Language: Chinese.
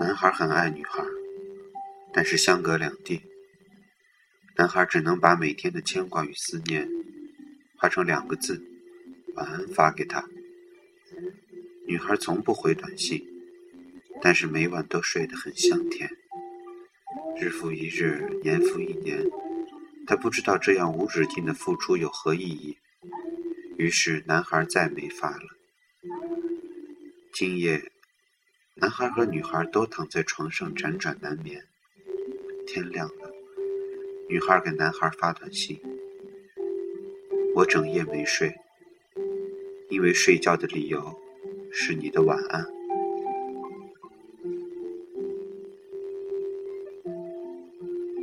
男孩很爱女孩，但是相隔两地，男孩只能把每天的牵挂与思念画成两个字“晚安”发给她。女孩从不回短信，但是每晚都睡得很香甜。日复一日，年复一年，他不知道这样无止境的付出有何意义，于是男孩再没发了。今夜，男孩和女孩都躺在床上辗转难眠。天亮了，女孩给男孩发短信：“我整夜没睡，因为睡觉的理由是你的晚安。”